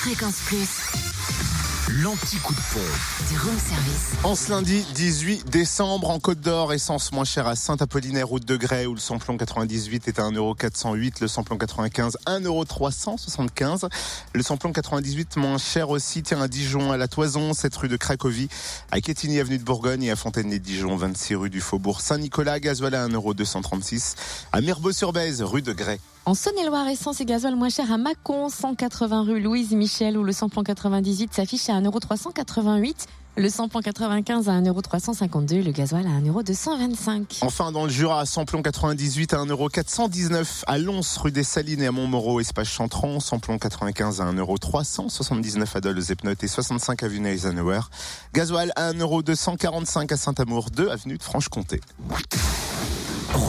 Fréquence Plus. L'anti-coup de pompe. Du room service. En ce lundi 18 décembre, en Côte d'Or, essence moins chère à Saint-Apollinaire, route de Grès, où le samplon 98 est à 1,408€, le samplon 95 1,375€. Le samplon 98 moins cher aussi, tiens, à Dijon, à la Toison, cette rue de Cracovie, à Quetigny, avenue de Bourgogne et à Fontaine-les-Dijon, 26 rue du Faubourg Saint-Nicolas, gasoil à 1,236€, à Mirbeau-sur-Bèze, rue de Grès. En Saône-et-Loire, essence et gasoil moins cher à Mâcon, 180 rue Louise Michel, où le samplon 98 s'affiche à 1,388€. Le samplon 95 à 1,352€, le gasoil à 1,225€. Enfin, dans le Jura, samplon 98 à 1,419€ à Lons, rue des Salines et à Montmoreau, espace Chantron. Samplon 95 à 1,379€ à Dole, Zepnot et 65 avenue Eisenhower. Gasoil à 1,245€ à Saint-Amour 2, avenue de Franche-Comté.